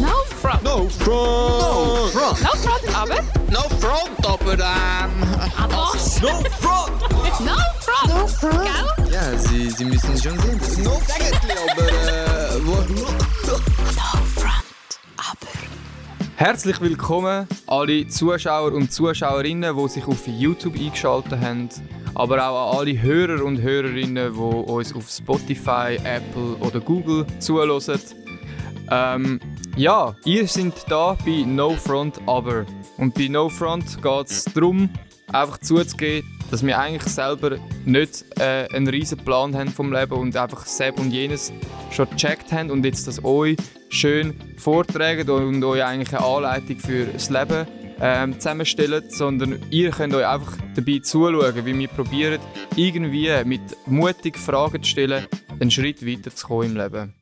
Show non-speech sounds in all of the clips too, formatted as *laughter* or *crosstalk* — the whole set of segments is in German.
No front. No front! No front! No front, aber. No front, aber ähm... Aber. No front! No front. No front! Gell? Ja, Sie, Sie müssen schon sehen, das ist no eigentlich, aber äh... Wo, No front, aber. Herzlich willkommen alle Zuschauer und Zuschauerinnen, die sich auf YouTube eingeschaltet haben, aber auch an alle Hörer und Hörerinnen, die uns auf Spotify, Apple oder Google zuhören. Ähm, ja, ihr seid da bei No Front aber. Und bei No Front geht es darum, einfach zuzugeben, dass wir eigentlich selber nicht äh, einen riesen Plan haben vom Leben und einfach Seb und jenes schon gecheckt haben und jetzt das euch schön vortragen und euch eigentlich eine Anleitung für das Leben ähm, zusammenstellen, sondern ihr könnt euch einfach dabei zuschauen, wie wir probieren, irgendwie mit mutig Fragen zu stellen, einen Schritt weiter zu kommen im Leben.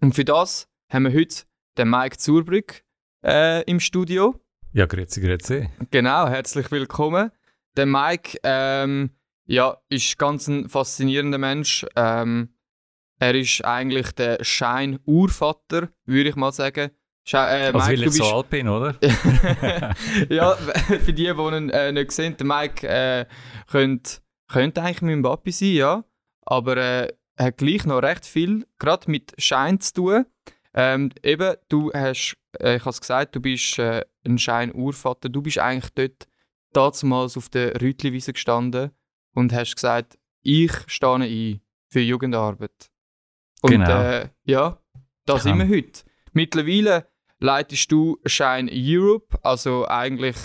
Und für das haben wir heute den Mike Zurbrück äh, im Studio. Ja, grüezi, grüezi. Genau, herzlich willkommen. Der Mike ähm, ja, ist ganz ein faszinierender Mensch. Ähm, er ist eigentlich der Schein-Urvater, würde ich mal sagen. Sche äh, Also, Mike, weil du ich so alt bin, oder? *laughs* ja, für die, die ihn äh, nicht sehen, der Mike äh, könnte, könnte eigentlich mein Papi sein, ja. Aber äh, er hat gleich noch recht viel, gerade mit Schein zu tun. Ähm, eben, du hast, äh, ich habe es gesagt, du bist äh, ein Schein-Urvater. Du bist eigentlich dort damals auf der Rütliwiese gestanden und hast gesagt, ich stehe ein für Jugendarbeit. Und Genau. äh, ja, da sind Genau. wir heute. Mittlerweile leitest du Shine Europe, also eigentlich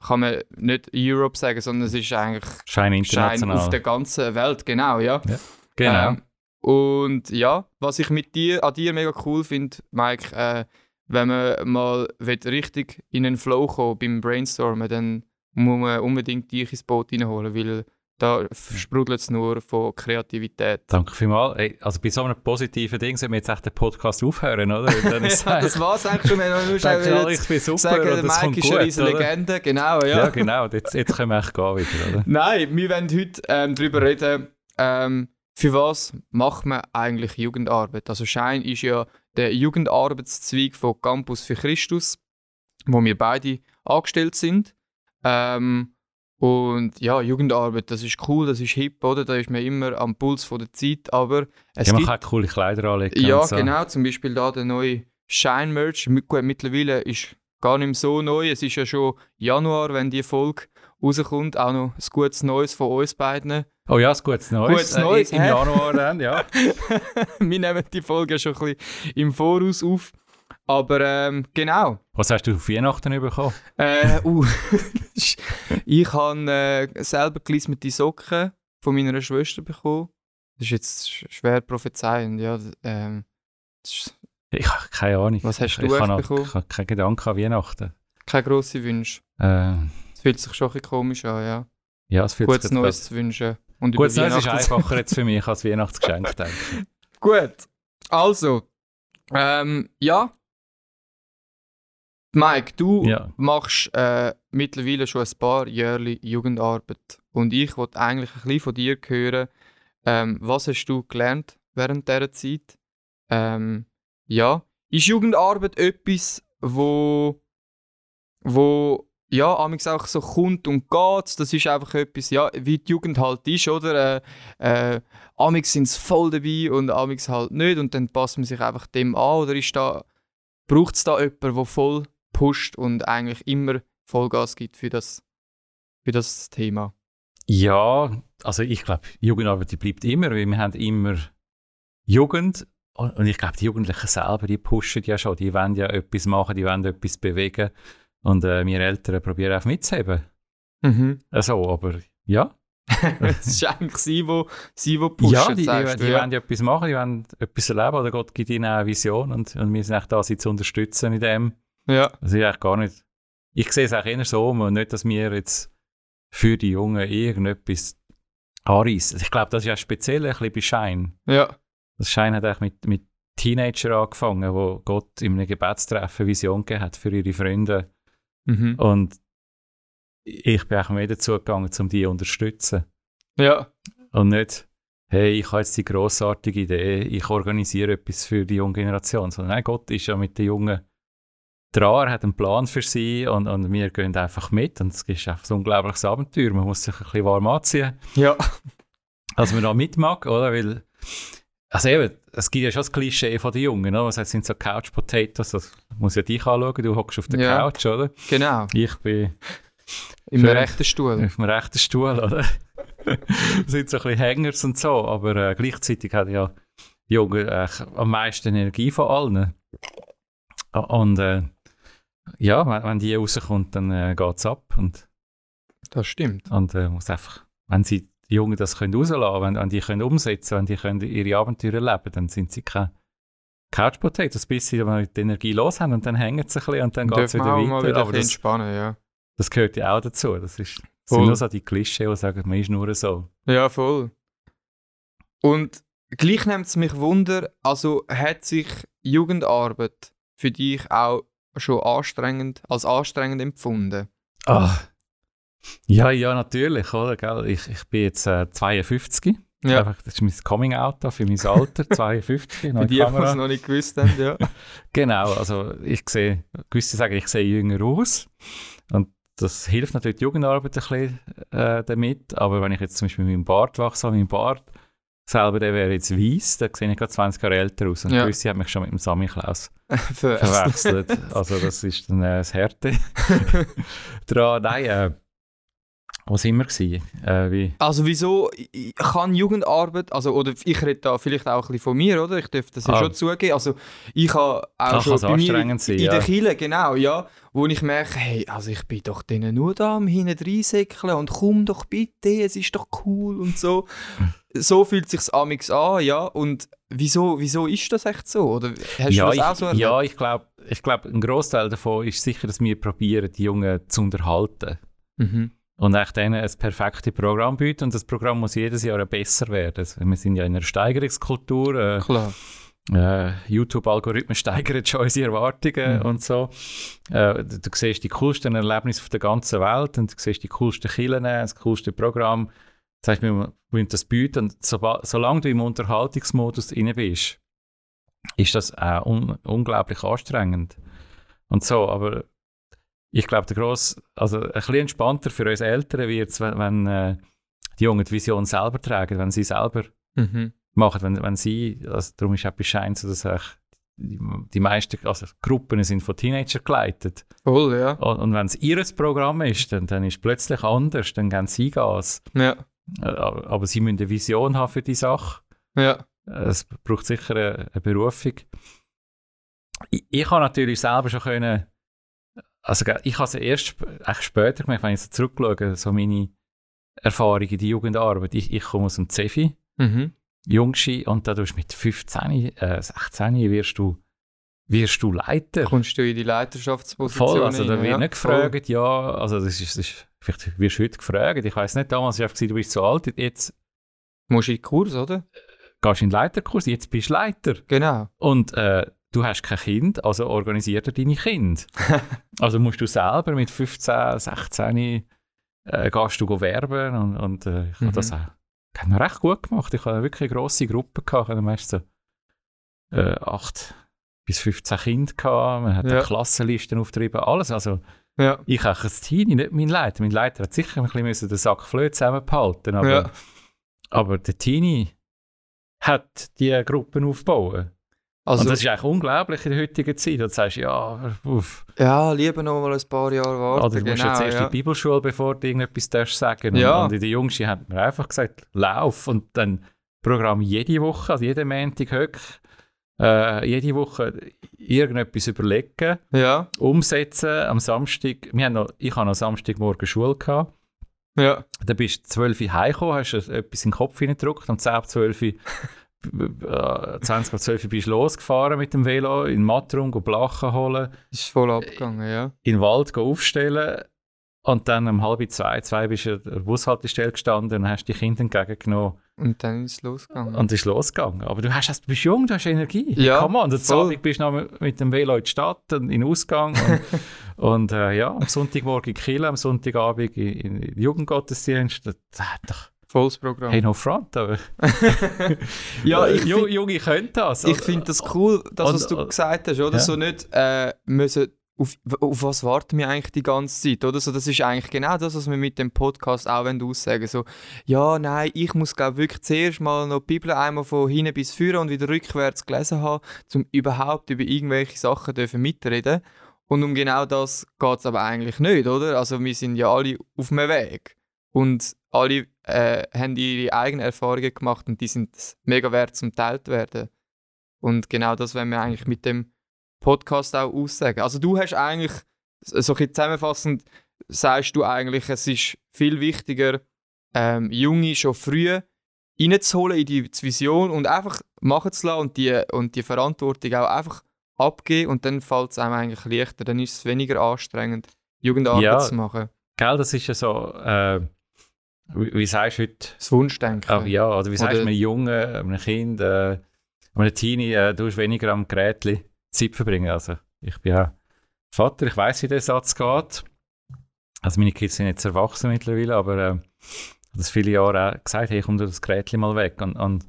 kann man nicht Europe sagen, sondern es ist eigentlich Schein international. auf der ganzen Welt, genau, ja. genau. Ähm, und ja, was ich mit dir, an dir mega cool finde, Mike, äh, wenn man mal richtig in einen Flow kommen beim Brainstormen, dann muss man unbedingt dich ins Boot reinholen, weil da sprudelt es nur von Kreativität. Danke vielmals. Ey, also bei so einem positiven Ding sollten wir jetzt echt den Podcast aufhören, oder? *laughs* Ja, das war es eigentlich schon, wenn man nur *laughs* schnell ich bin super sagen, und der Mike kommt ist gut, eine riesige? Legende, genau, ja. Ja, genau. Jetzt, jetzt können wir echt gehen wieder, oder? *laughs* Nein, wir wollen heute ähm, darüber reden, ähm, für was macht man eigentlich Jugendarbeit? Also Schein ist ja der Jugendarbeitszweig von Campus für Christus, wo wir beide angestellt sind. Ähm, und ja, Jugendarbeit, das ist cool, das ist hip, oder? Da ist man immer am Puls von der Zeit, aber es Ja, man gibt kann coole Kleider anlegen. ja, so. genau. Zum Beispiel da der neue Shine-Merch. Gut, mittlerweile ist gar nicht mehr so neu. Es ist ja schon Januar, wenn die Folge rauskommt. Auch noch ein gutes Neues von uns beiden. Oh ja, ein gutes Neues. Gutes Neues, Im hä? Januar dann, ja. *laughs* Wir nehmen die Folge schon ein bisschen im Voraus auf. Aber ähm, genau. Was hast du auf Weihnachten bekommen? Äh, uh, *laughs* ich habe äh, selber gelismete Socken von meiner Schwester bekommen. Das ist jetzt sch- schwer prophezeiend. Ja, ähm, ist Ich habe keine Ahnung. Was hast du ich noch- bekommen? Ich habe keinen Gedanken an Weihnachten. keine grossen Wünsche. Äh, Es fühlt sich schon ein bisschen komisch an, ja. ja, es fühlt Gutes sich Neues zu wünschen. Und über Neues ist einfacher jetzt für mich als Weihnachtsgeschenk, denke ich. *laughs* Gut. Also, ähm, ja. Mike, du Ja. machst äh, mittlerweile schon ein paar Jahre Jugendarbeit. Und ich wollte eigentlich ein bisschen von dir hören, ähm, was hast du gelernt während dieser Zeit? Ähm, ja, ist Jugendarbeit etwas, wo, wo ja, amigs auch so kommt und geht. Das ist einfach etwas, ja, wie die Jugend halt ist, oder? Äh, äh, amix sind sie voll dabei und amix halt nicht und dann passt man sich einfach dem an oder ist da, braucht es da jemanden, der voll pusht und eigentlich immer Vollgas gibt für das, für das Thema? Ja, also ich glaube, Jugendarbeit die bleibt immer, weil wir haben immer Jugend und und ich glaube, die Jugendlichen selber, die pushen ja schon, die wollen ja etwas machen, die wollen etwas bewegen und äh, wir Eltern probieren auch mitzuheben. Mhm. Also, aber ja. *laughs* Es ist eigentlich sie, wo, sie, wo pushen, ja, die, die, sagst die du, ja. wollen ja etwas machen, die wollen etwas erleben oder Gott gibt ihnen auch eine Vision und, und wir sind echt da, sie zu unterstützen in dem. ja. Das ist eigentlich gar nicht. Ich sehe es auch eher so, und nicht, dass wir jetzt für die Jungen irgendetwas anreißen. Ich glaube, das ist ja speziell ein bisschen bei Schein. Ja. Das Schein hat eigentlich mit, mit Teenager angefangen, wo Gott in einem Gebetstreffen Vision gegeben hat für ihre Freunde. Mhm. Und ich bin auch mehr dazu gegangen, um die zu unterstützen. Ja. Und nicht, hey, ich habe jetzt die grossartige Idee, ich organisiere etwas für die junge Generation. Sondern nein, Gott ist ja mit den Jungen der AR hat einen Plan für sie und, und wir gehen einfach mit und es ist einfach ein unglaubliches Abenteuer. Man muss sich ein bisschen warm anziehen, Ja. als man da mitmacht, oder? Weil, also eben, es gibt ja schon das Klischee von den Jungen? Was heißt, sind so Couch Potatoes, das muss ja dich anschauen, du hockst auf der Ja. Couch, oder? Genau. Ich bin Im Schön. rechten Stuhl. auf dem rechten Stuhl, oder? *laughs* sind so ein bisschen Hängers und so, aber äh, gleichzeitig hat ja die Jungen äh, am meisten Energie von allen. Und äh, ja, wenn, wenn die rauskommt, dann äh, geht es ab. Und, Das stimmt. und äh, muss einfach, wenn sie die Jungen das können rauslassen wenn, wenn die können umsetzen wenn die können ihre Abenteuer erleben, dann sind sie keine Couch Potatoes, bis sie die Energie los haben und dann hängen sie ein bisschen und dann geht es wieder weiter. mal wieder Aber das, entspannen, ja. das gehört ja auch dazu. Das, ist, das sind nur so die Klischee, die sagen, man ist nur so. Ja, voll. Und gleich nimmt es mich Wunder, also hat sich Jugendarbeit für dich auch schon anstrengend, als anstrengend empfunden? Ah. Ja, ja, natürlich, oder? Gell? Ich, ich bin jetzt äh, 52. Ja. Einfach, das ist mein Coming-out da für mein Alter, *laughs* 52. Für die, die es noch nicht gewusst haben, ja. *laughs* Genau, also ich sehe, gewisse sagen, ich sehe jünger aus. Und das hilft natürlich die Jugendarbeit ein bisschen äh, damit. Aber wenn ich jetzt zum Beispiel mit meinem Bart wachse, mein Bart selber, der wäre jetzt weiß, dann sehe ich gerade 20 Jahre älter aus. Und Ja. gewisse haben mich schon mit dem Sammy Klaus *laughs* verwechselt. also das ist dann äh, das Härte dran. Nein, äh, wo sind wir gewesen? Äh, wie, Also wieso kann Jugendarbeit, also oder ich rede da vielleicht auch ein bisschen von mir, oder? Ich dürfte das ja Ah. schon zugeben. Also ich habe auch Kann schon bei mir in, sein, in ja. der Kille, genau, ja, wo ich merke, hey, also ich bin doch denen nur da am hinten reinsäckeln und komm doch bitte, es ist doch cool und so. *laughs* so fühlt sich's amix an, ja. Und wieso, wieso ist das echt so? Oder hast ja, du das ich, auch so erlebt? ja, ich glaube, ich glaub, ein Großteil davon ist sicher, dass wir probieren, die Jungen zu unterhalten. Mhm. Und echt denen ein perfektes Programm bieten. Und das Programm muss jedes Jahr besser werden. Also, wir sind ja in einer Steigerungskultur. Äh, Klar. äh, YouTube-Algorithmen *laughs* steigern schon unsere Erwartungen Mhm. und so. Äh, du, du siehst die coolsten Erlebnisse auf der ganzen Welt und du siehst die coolsten Killen, das coolste Programm. Das heißt, wir müssen das bieten und soba- solange du im Unterhaltungsmodus drin bist, ist das auch un unglaublich anstrengend. Und so, aber ich glaube, der gross, also ein bisschen entspannter für uns Eltern wird es, wenn, wenn äh, die Jungen die Vision selber tragen, wenn sie selber Mhm. machen, wenn, wenn sie, also darum ist etwas scheint so, dass eigentlich die, die meisten also Gruppen sind von Teenagern geleitet. Voll, ja. Und, und wenn es ihr Programm ist, dann, dann ist es plötzlich anders, dann geben sie Gas. Ja. Äh, Aber, aber sie müssen eine Vision haben für die Sache. Ja. Es braucht sicher eine, eine Berufung. Ich, ich habe natürlich selber schon können, also ich habe es erst echt später gemacht, wenn ich so zurückschaue, so meine Erfahrungen in die Jugendarbeit. Ich, ich komme aus dem Cefi. Mhm. Jungschi und da tust du mit 15, äh, 16 wirst du, wirst du Leiter. Kommst du in die Leiterschaftsposition Voll, also da wird ja? nicht gefragt, ja, also das ist, das ist vielleicht wirst du heute gefragt, ich weiß nicht, damals einfach, gewesen, du bist zu alt, jetzt Voll. Musst du in den Kurs, oder? gehst du in den Leiterkurs, jetzt bist du Leiter. Genau. Und äh, du hast kein Kind, also organisier dir deine Kinder. *laughs* also musst du selber mit 15, 16 äh, gehst du werben und, und äh, ich Mhm. habe das auch ich habe noch recht gut gemacht. Ich hatte wirklich eine grosse Gruppe, gehabt. ich hatte meist so äh, 8 bis 15 Kinder, gehabt. man hat Ja. Klassenlisten aufgetrieben, alles. Also Ja. ich habe ein Teenie, nicht mein Leiter. Mein Leiter hat sicher ein bisschen müssen den Sack Flöhe zusammenbehalten aber, Ja. aber der Teenie hat die Gruppen aufgebaut. Also, und das ist eigentlich unglaublich in der heutigen Zeit. Du sagst, ja, uff. ja, lieber noch mal ein paar Jahre warten. Oder du musst genau, jetzt erst ja. in die Bibelschule, bevor du irgendetwas darfst sagen. Und, Ja. und in der Jungschen hat mir einfach gesagt, lauf. Und dann Programm jede Woche, also jeden Montag höck, äh, jede Woche irgendetwas überlegen, Ja, umsetzen. Am Samstag, wir haben noch, ich habe noch Samstagmorgen Schule gehabt. ja. Dann bist du 12 Uhr heimgekommen, hast du etwas in den Kopf hineingedrückt. Am 10 ab 12 Uhr, äh, 20 ab 12 Uhr bist du losgefahren mit dem Velo, in Matrum, go Blachen holen, Ist voll abgegangen, ja. in den Wald go aufstellen und dann um halb zwei, zwei bist du an der Bushaltestelle gestanden und hast die Kinder entgegengenommen Und dann ist es losgegangen. und ist losgegangen. Aber du, hast, du bist jung, du hast Energie. Ja, Come on, und am. Abend bist du noch mit- dem Velo in die Stadt und in den Ausgang und, *laughs* und äh, ja, am Sonntagmorgen in Kiel, am Sonntagabend in, in Jugendgottesdienst. Das hat doch, Volles Programm. hey, no front, aber *laughs* ja, ich find- Junge können das. Ich finde das cool, dass was Und- du gesagt hast, oder? ja. So nicht äh, müssen auf, auf was warten wir eigentlich die ganze Zeit, oder? So, das ist eigentlich genau das, was wir mit dem Podcast auch wollen aussagen So, ja, nein, ich muss glaube wirklich zuerst mal noch die Bibel einmal von hinten bis vorne und wieder rückwärts gelesen haben, um überhaupt über irgendwelche Sachen dürfen mitreden. Und um genau das geht es aber eigentlich nicht, oder? Also wir sind ja alle auf dem Weg. Und alle äh, haben ihre eigenen Erfahrungen gemacht und die sind mega wert zum teilt werden. Und genau das wollen wir eigentlich mit dem Podcast auch aussagen. Also du hast eigentlich, so ein bisschen zusammenfassend, sagst du eigentlich, es ist viel wichtiger, ähm, Junge schon früh reinzuholen in die Vision und einfach machen zu lassen und die, und die Verantwortung auch einfach abgeben und dann fällt es einem eigentlich leichter, dann ist es weniger anstrengend, Jugendarbeit Ja. zu machen. Gell, das ist ja so, äh, wie, wie sagst du heute, Das Wunschdenken. Ah, ja, oder wie sagst du einem Jungen, einem Kind, äh, einem Teenie, äh, du hast weniger am Gerät Zeit verbringen. Also, ich bin ja Vater, ich weiß, wie der Satz geht. Also, meine Kids sind jetzt erwachsen mittlerweile, aber äh, ich habe das viele Jahre auch gesagt, hey, komm du das Gerät mal weg. Und, und,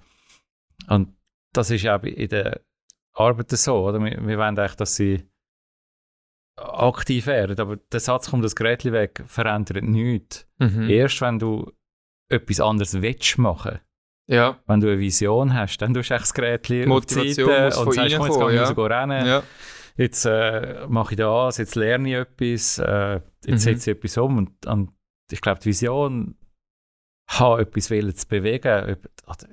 und das ist ja auch in der Arbeit so, oder? Wir, wir wollen eigentlich, dass sie aktiv werden, aber der Satz, komm das Gerät weg, verändert nichts. Mhm. Erst wenn du etwas anderes willst machen, Ja. wenn du eine Vision hast, dann tust du das Gerät auf Motivation die Seite und sagst, komm, jetzt gehe ich ja. gehe rennen, ja. jetzt äh, mache ich das, jetzt lerne ich etwas, äh, jetzt Mhm. setze ich etwas um und, und ich glaube, die Vision haben, etwas wollen zu bewegen.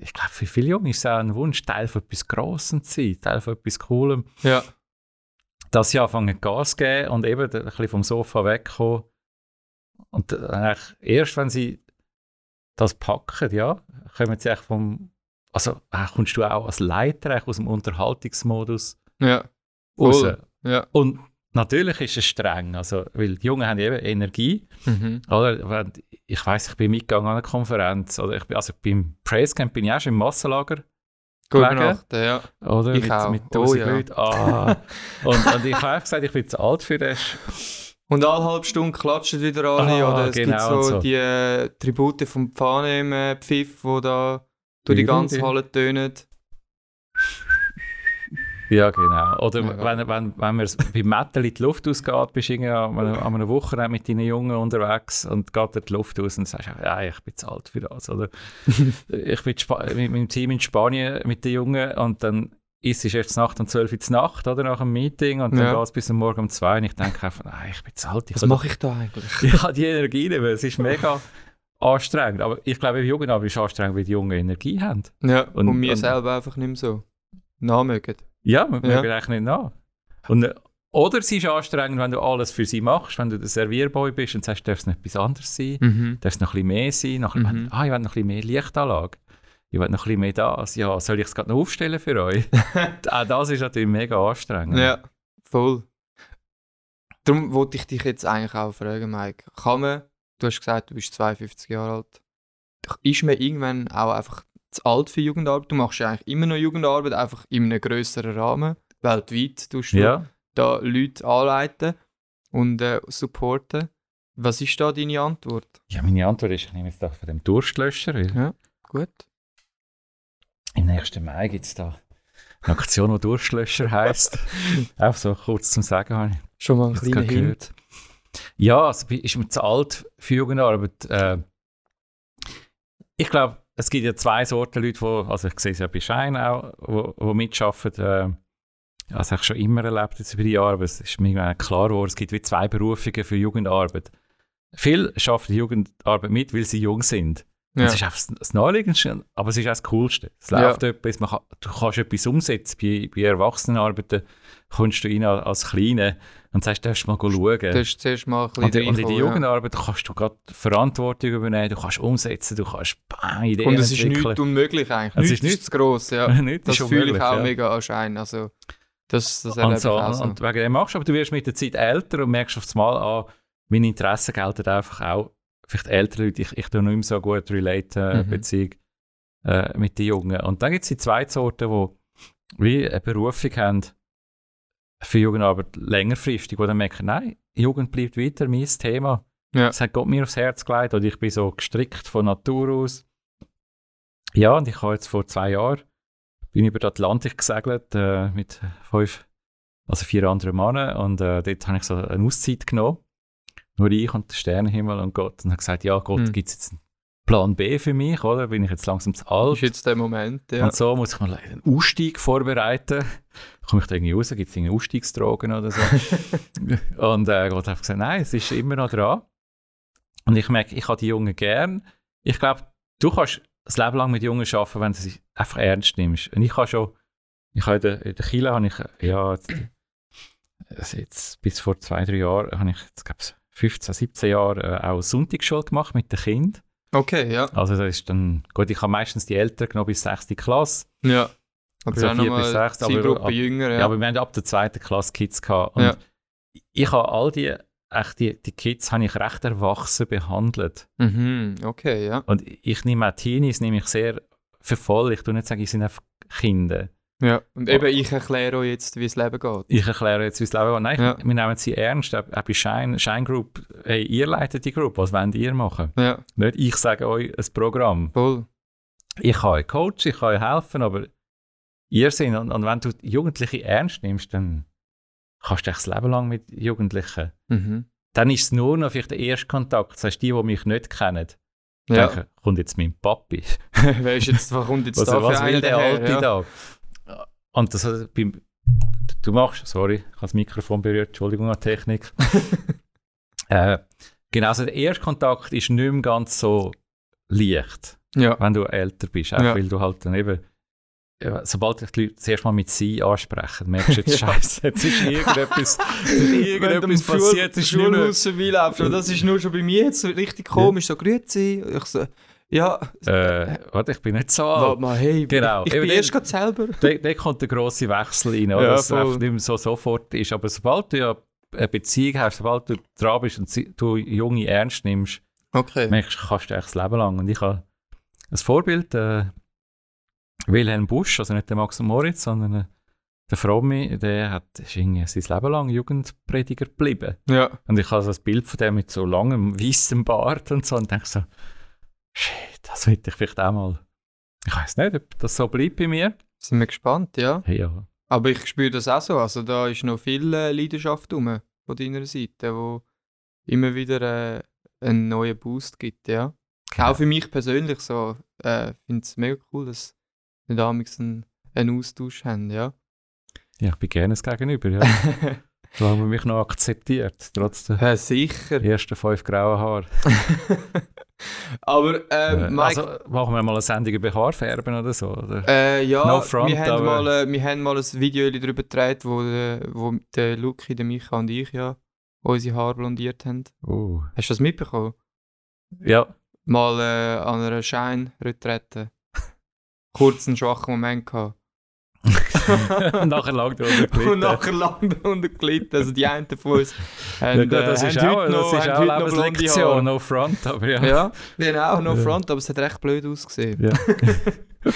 Ich glaube, für viele Junge ist es auch ein Wunsch, Teil von etwas Grossem zu sein, Teil von etwas Coolem. Ja. Dass sie anfangen Gas geben und eben ein bisschen vom Sofa wegkommen. Und eigentlich erst, wenn sie das packen, ja, kommen sie eigentlich vom, also äh, kommst du auch als Leiter aus dem Unterhaltungsmodus Ja. raus. Voll. Ja. Und natürlich ist es streng, also, weil die Jungen haben eben Energie. Mhm. Oder? Ich weiß, ich bin mitgegangen an einer Konferenz, oder ich bin, also beim Praise Camp bin ich auch schon im Massenlager, Gut übernachten, ja. oder? Ich mit, auch. mit Oh, 1000 ja. Leuten. Ah. und, und ich habe gesagt, ich bin zu alt für das. Und alle halbe Stunde klatschen wieder alle. Ah, oder es genau, gibt so, so. die äh, Tribute vom im äh, Pfiff, die da durch die ganze Halle tönen. Ja, genau. Oder Ja. wenn, wenn, wenn man beim Metal in die Luft ausgeht, bist du an einem Wochenende mit deinen Jungen unterwegs und geht dir die Luft aus und sagst, ja, ich bin zu alt für das. Oder *laughs* ich bin in mit meinem Team in Spanien mit den Jungen und dann ist es erst Nacht um 12 Uhr Nacht oder nach einem Meeting und dann Ja. geht es bis Morgen um 2 und ich denke einfach, nein, ich bin zu alt. Ich Was mache ich da eigentlich? *laughs* ich habe die Energie nicht mehr. Es ist mega anstrengend. Aber ich glaube, die Jugendarbeit ist anstrengend, weil die Jungen Energie haben. Ja, und, Und- wir und- selber einfach nicht mehr so nachmögen. Ja, wir Ja. eigentlich nicht nach. Und, äh, oder es ist anstrengend, wenn du alles für sie machst, wenn du der Servierboy bist und sagst, darf es noch etwas anderes sein, Mhm. darf es noch ein bisschen mehr sein, noch, Mhm. wenn, ah, ich will noch ein bisschen mehr Lichtanlage, ich will noch ein bisschen mehr das, ja, soll ich es gerade noch aufstellen für euch? *laughs* Auch das ist natürlich mega anstrengend. Ja, voll. Darum wollte ich dich jetzt eigentlich auch fragen, Mike. Kann man, du hast gesagt, du bist 52 Jahre alt, ist man irgendwann auch einfach zu alt für Jugendarbeit? Du machst ja eigentlich immer noch Jugendarbeit, einfach in einem grösseren Rahmen. Weltweit tust du Ja, da Leute anleiten und äh, supporten. Was ist da deine Antwort? ja, meine Antwort ist, ich nehme jetzt da von dem Durstlöscher, Ja. Gut. im nächsten Mai gibt es da eine Aktion, die Durstlöscher heisst. *laughs* Auch so kurz zum Sagen habe ich. Schon mal ein kleiner Hint. Ja, also ist mir zu alt für Jugendarbeit. Äh, ich glaube, es gibt ja zwei Sorten Leute, die, also ich sehe es ja bei Schein auch, die, die mitarbeiten. Äh, habe ich schon immer erlebt jetzt über die Jahre, aber es ist mir klar geworden, es gibt wie zwei Berufungen für Jugendarbeit. Viele die Jugendarbeit mit, weil sie jung sind. Ja. Das ist einfach das- das Naheliegendste, aber es ist auch das Coolste. Es Ja. läuft etwas, man kann, du kannst etwas umsetzen. Bei, bei Erwachsenenarbeiten kommst du rein als Kleiner und sagst, darfst du mal schauen. Du hast zuerst mal ein bisschen Und, und in der Jugendarbeit kannst du gerade Verantwortung übernehmen, du kannst umsetzen, du kannst bam, Ideen Und es ist nichts unmöglich eigentlich. Es ist nichts- zu gross, ja. *laughs* Nichts Das fühle ich auch ja. mega anscheinend. Also, das, das und, so, ich auch so. und wegen dem machst du, aber du wirst mit der Zeit älter und merkst auf Mal an, meine Interessen gelten einfach auch, vielleicht ältere Leute, ich, ich tue nicht mehr so gut relate, äh, Mhm. Beziehung äh, mit den Jungen. Und dann gibt es die zweite Sorte, die wie eine Berufung haben für Jugendarbeit längerfristig, die dann merken, nein, Jugend bleibt weiter mein Thema. Ja. Das hat Gott mir aufs Herz gelegt und ich bin so gestrickt von Natur aus. Ja, und ich habe jetzt vor zwei Jahren bin über den Atlantik gesegelt äh, mit fünf also vier andere Männer. Und äh, dort habe ich so eine Auszeit genommen. Nur ich und der Sternenhimmel und Gott. Und habe gesagt, ja Gott, Mhm. gibt es jetzt einen Plan B für mich, oder? Bin ich jetzt langsam zu alt? ist jetzt der Moment, ja. Und so muss ich mal einen Ausstieg vorbereiten. Komme ich da irgendwie raus? Gibt es irgendwie Ausstiegsdrogen oder so? *laughs* und äh, Gott hat gesagt, nein, es ist immer noch dran. Und ich merke, ich habe die Jungen gern. Ich glaube, du kannst das Leben lang mit Jungen arbeiten, wenn du sie einfach ernst nimmst. Und ich habe schon, ich habe in der, in der Kille habe ich, ja, also jetzt bis vor zwei, drei Jahren, habe ich, jetzt glaube ich, 15, 17 Jahre äh, auch Sonntagsschule gemacht mit den Kindern. Okay, ja. Also das ist dann, gut, ich habe meistens die Eltern genommen bis 6. Klasse. ja. Aber So ja, vier nochmal bis sechs, aber Zielgruppe ab- jünger, Ja. ja. aber wir haben ab der zweiten Klasse Kids gehabt. Und Ja. ich habe all die, echt die, die Kids habe ich recht erwachsen behandelt. mhm, okay, ja. Und ich nehme auch Teenies nehme ich sehr für voll. Ich tue nicht sagen, sie sind einfach Kinder. Ja. Und eben, ich erkläre euch jetzt, wie das Leben geht. Ich erkläre jetzt, wie es Leben geht. Nein, Ja. wir nehmen sie ernst. Auch bei Shine, Shine Group, hey, ihr leitet die Group, was wollt ihr machen? Ja, Nicht ich sage euch ein Programm. voll. Ich kann euch coachen, ich kann euch helfen, aber ihr seid, und, und wenn du Jugendliche ernst nimmst, dann kannst du echt das Leben lang mit Jugendlichen. Mhm. Dann ist es nur noch vielleicht der erste Kontakt. Das heißt, die, die mich nicht kennen, Ja. denken, kommt jetzt mein Papi. *laughs* Wer ist jetzt, was kommt jetzt *laughs* Was, da für was will der Alte ja. da? Und das hat beim, du machst, sorry, ich habe das Mikrofon berührt, Entschuldigung an Technik. *laughs* äh, genau, also der erste Kontakt ist nicht mehr ganz so leicht, Ja, wenn du älter bist. Auch Ja. weil du halt dann eben, sobald dich die Leute zuerst mal mit «sie» ansprechen, merkst du jetzt. *laughs* Scheiße, jetzt ist irgendetwas, *laughs* irgendetwas passiert, es ist nicht mehr, Schulhaus aber das ist nur schon bei mir jetzt richtig komisch, so «Grüezi». Ich so, ja, äh, warte, ich bin nicht so alt. mal, hey, Genau. ich Eben bin erst gerade selber. *laughs* Da, kommt der grosse Wechsel rein, oder? Ja, dass es einfach nicht mehr so sofort ist. Aber sobald du ja eine Beziehung hast, sobald du dran bist und du Junge ernst nimmst, Okay. merkst du, kannst du echt das Leben lang. Und ich habe ein Vorbild, äh, Wilhelm Busch, also nicht der Max und Moritz, sondern äh, der Fromme, der hat, ist irgendwie sein Leben lang Jugendprediger geblieben. Ja, Und ich habe so ein Bild von dem mit so langem, weißem Bart und so und denke so, shit, das will ich vielleicht auch mal. Ich weiß nicht, ob das so bleibt bei mir. sind wir gespannt, ja. Ja. Aber ich spüre das auch so, also da ist noch viel äh, Leidenschaft rum von deiner Seite, wo immer wieder äh, einen neuen Boost gibt, ja. Genau. Auch für mich persönlich so, äh, finde es mega cool, dass wir damals einen, einen Austausch haben, ja. Ja, ich bin gerne das Gegenüber, ja. *laughs* Solange man mich noch akzeptiert, trotz der ja sicher. ersten fünf grauen Haare. *laughs* Aber äh, Äh, Mike, also machen wir mal eine Sendung über Haarfärben oder so? Oder? Äh, ja, No front, wir, haben mal, äh, wir haben mal ein Video darüber gedreht, wo, äh, wo der Luki, der Micha und ich ja unsere Haare blondiert haben. Uh. Hast du das mitbekommen? Ja, Mal äh, an einer Schein-Retrette. Kurz einen schwachen Moment gehabt. Und nachher lang drunter gelitten. Und nachher lang darunter gelitten. Also die einen von uns haben, ja, das äh, ist auch, noch, das ist auch noch Haare. no front, aber ja. Ja, genau, no Ja. front, aber es hat recht blöd ausgesehen. Ja. *laughs*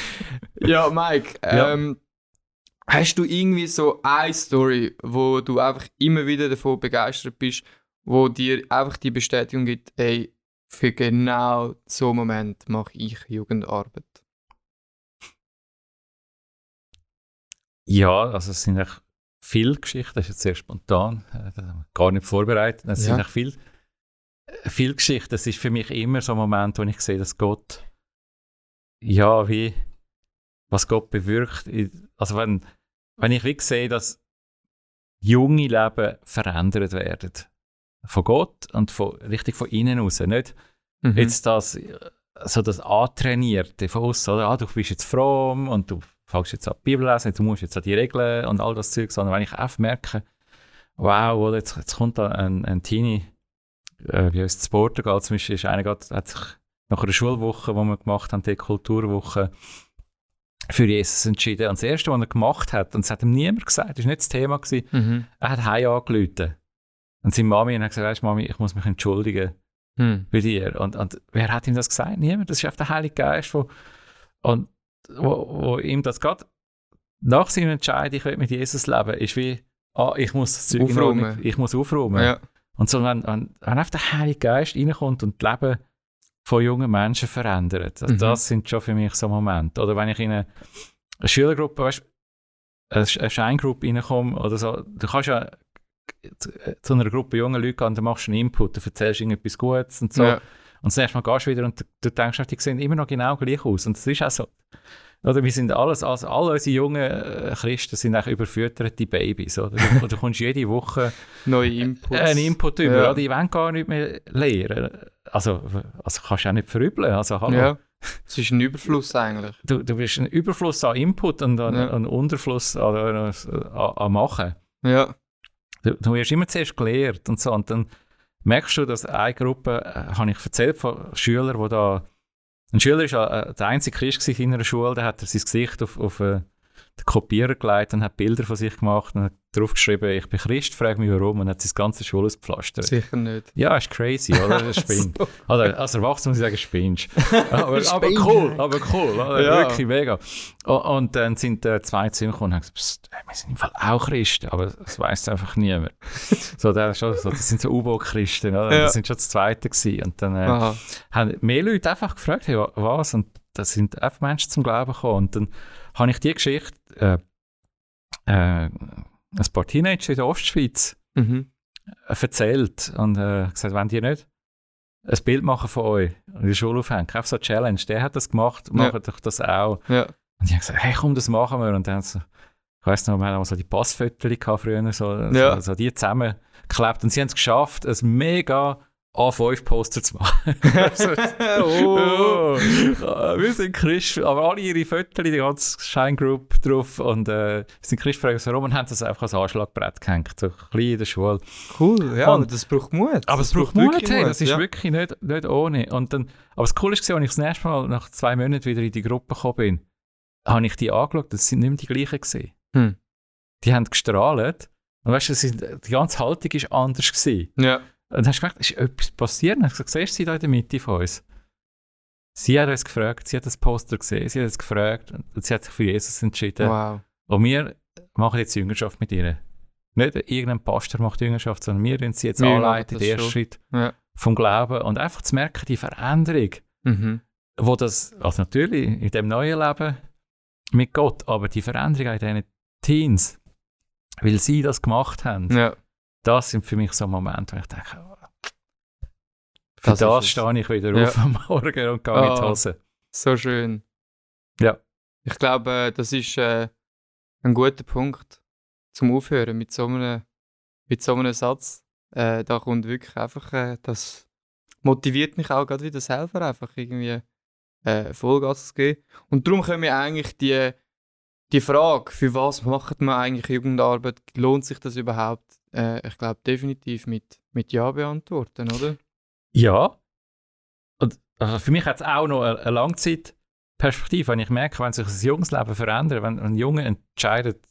Ja, Mike, Ja. ähm, hast du irgendwie so eine Story, wo du einfach immer wieder davon begeistert bist, wo dir einfach die Bestätigung gibt, ey, für genau so einen Moment mache ich Jugendarbeit? Ja, also es sind echt viele Geschichten, das ist jetzt sehr spontan, äh, gar nicht vorbereitet. Es Ja. sind echt viel, äh, viele Geschichten. Es ist für mich immer so ein Moment, wo ich sehe, dass Gott, ja, wie, was Gott bewirkt. Also wenn, wenn ich wirklich sehe, dass junge Leben verändert werden. Von Gott und von, richtig von innen raus. Nicht Mhm. jetzt das, äh, so das Antrainierte von uns, oder? Ah, du bist jetzt fromm und du fängst jetzt an die Bibel lesen, du musst jetzt an die Regeln und all das Zeug, sondern wenn ich einfach merke, wow, oder jetzt, jetzt kommt da ein, ein Teenie, äh, wie uns zu Portugal zum Beispiel, ist einer grad, hat sich nach einer Schulwoche, die wir gemacht haben, die Kulturwoche, für Jesus entschieden. Und das Erste, was er gemacht hat, und es hat ihm niemand gesagt, das war nicht das Thema, gewesen, Mhm. er hat heim angerufen. Und seine Mami hat gesagt, weißt du, Mami, ich muss mich entschuldigen Hm. bei dir. Und, und wer hat ihm das gesagt? Niemand. Das ist einfach der Heilige Geist, wo, und, wo, wo ihm das gerade nach seinem Entscheid, ich will mit Jesus leben, ist wie, ah, ich muss das Zeug Aufräumen. Ich muss aufräumen. Ja. Und so, wenn, wenn, wenn einfach der Heilige Geist reinkommt und das Leben von jungen Menschen verändert, also Mhm. das sind schon für mich so Momente. Oder wenn ich in eine, eine Schülergruppe, weißt, eine Scheingroup reinkomme oder so, du kannst ja zu einer Gruppe junger Leute gehen, dann machst du einen Input, du erzählst irgendetwas Gutes und so. Ja. Und das Mal gehst du wieder und du, denkst, die sehen immer noch genau gleich aus. Und das ist auch so. Oder wir sind alles, also alle unsere jungen äh, Christen sind eigentlich überfütterte Babys. Oder? Du, du kommst jede Woche *laughs* Neue Inputs. einen Input über. Ja. Die wollen gar nicht mehr lehren. Also, also kannst du auch nicht verübeln. Also, hallo. Ja. *laughs* Es ist ein Überfluss eigentlich. Du, du bist ein Überfluss an Input und an, Ja. an Unterfluss an, an, an, an Machen. Ja. Du, du wirst immer zuerst gelehrt und so. Und dann merkst du, dass eine Gruppe, äh, habe ich erzählt von Schülern, die da. Ein Schüler war äh, der einzige Christ in einer Schule, der hat sein Gesicht auf, auf äh, den Kopierer gelegt und hat Bilder von sich gemacht und hat drauf geschrieben, ich bin Christ, frage mich warum, und hat sein ganzes Schul ausgepflastert. Sicher nicht. Ja, ist crazy, oder? Das spinnt. Oder, als Erwachsener muss ich sagen, spinnst. *laughs* Aber, aber cool, aber cool. Oder? Ja. Wirklich mega. Und, und dann sind äh, zwei zu ihm gekommen und haben gesagt, wir sind im Fall auch Christen, aber das weiss einfach niemand. *laughs* so, das, so, das sind so U-Boot-Christen, oder? Ja. Das sind schon das Zweite gewesen. Und dann äh, haben mehr Leute einfach gefragt, hey, wa- was? Und da sind einfach Menschen zum Glauben gekommen. Und dann habe ich die Geschichte, äh, äh, ein paar Teenager in der Ostschweiz, Mhm. äh, erzählt und äh, gesagt, wenn die nicht ein Bild machen von euch und in der Schule aufhängen, einfach so eine Challenge, der hat das gemacht, Ja. macht doch das auch. Ja. Und die haben gesagt, hey komm, das machen wir. Und dann haben sie, ich weiss noch, wir haben so die Passfotos früher, so, Ja. so, so die zusammengeklebt und sie haben es geschafft, ein mega A5-Poster zu machen. *laughs* Oh. Oh, wir sind Christ, aber alle ihre Fotos, die ganze Scheingroup drauf und äh, sind Christfragen warum und haben das einfach als Anschlagbrett gehängt, so klein in der Schule. Cool, ja, Und- aber das braucht Mut. Aber es Das braucht Mut, hey, das ist ja. wirklich nicht, nicht ohne. Und dann, aber das Coole war, als ich das nächste Mal nach zwei Monaten wieder in die Gruppe gekommen bin, habe ich die angeschaut, das sind nicht mehr die gleichen gewesen. Hm. Die haben gestrahlt und weißt du, die ganze Haltung war anders gewesen. Ja. Und dann hast du gemerkt, ist etwas passiert? Und dann ich gesagt, siehst du sie da in der Mitte von uns? Sie hat uns gefragt, sie hat das Poster gesehen, sie hat uns gefragt und sie hat sich für Jesus entschieden. Wow. Und wir machen jetzt Jüngerschaft mit ihr. Nicht irgendein Pastor macht Jüngerschaft, sondern wir tun sie jetzt Wir anleiten, den ersten. Schritt Ja. vom Glauben und einfach zu merken, die Veränderung, Mhm. wo das, also natürlich in dem neuen Leben mit Gott, aber die Veränderung in diesen Teens, weil sie das gemacht haben, Ja. Das sind für mich so Momente, wo ich denke, oh, für Das das, stehe ich wieder Ja. auf am Morgen und gehe in die Ah. Hose. So schön. Ja. Ich glaube, äh, das ist äh, ein guter Punkt zum Aufhören mit so einem, mit so einem Satz. Äh, da kommt wirklich einfach, äh, das motiviert mich auch gerade wieder selber, einfach irgendwie äh, Vollgas zu geben. Und darum können wir eigentlich die, die Frage, für was macht man eigentlich Jugendarbeit, lohnt sich das überhaupt? Äh, ich glaube definitiv mit, mit Ja beantworten, oder? Ja. Und also für mich hat es auch noch eine, eine Langzeitperspektive, wenn ich merke, wenn sich das Jungensleben verändert, wenn ein Junge entscheidet,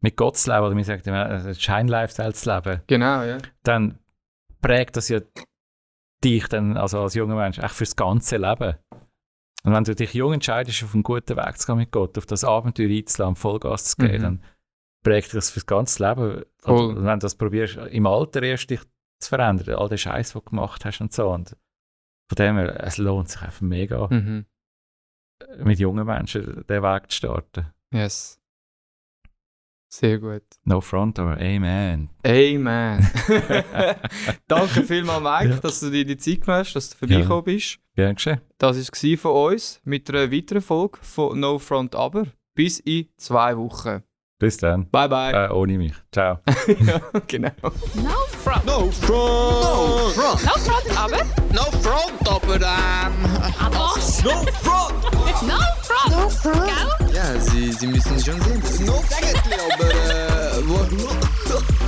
mit Gott zu leben, oder mir sagt, ein Schein-Lifestyle zu leben, Genau, ja. dann prägt das ja dich dann, also als junger Mensch, echt fürs ganze Leben. Und wenn du dich jung entscheidest, auf einen guten Weg zu gehen mit Gott, auf das Abenteuer einzulassen, Vollgas zu geben, Mhm. dann prägt das fürs ganze Leben. Und wenn du das probierst, im Alter erst dich zu verändern, all den Scheiß, den du gemacht hast und so. Und von dem her, es lohnt sich einfach mega, Mhm. mit jungen Menschen den Weg zu starten. Yes. Sehr gut. No front, aber Amen. Amen. *laughs* Danke vielmals, Mike, Ja. dass du dir die Zeit genommen hast, dass du vorbeigekommen bist. Gern geschehen. Das war es von uns mit einer weiteren Folge von No Front Aber. Bis in zwei Wochen. Bis dann. Bye, bye. Äh, ohne mich. Ciao. *laughs* ja, genau. No front. No front. No front. No front, aber? No front, aber dann. Aber? Ah, no front. no front. No front. Gell? Ja, sie, sie müssen schon sehen. Das ist no front, aber... Äh, *laughs*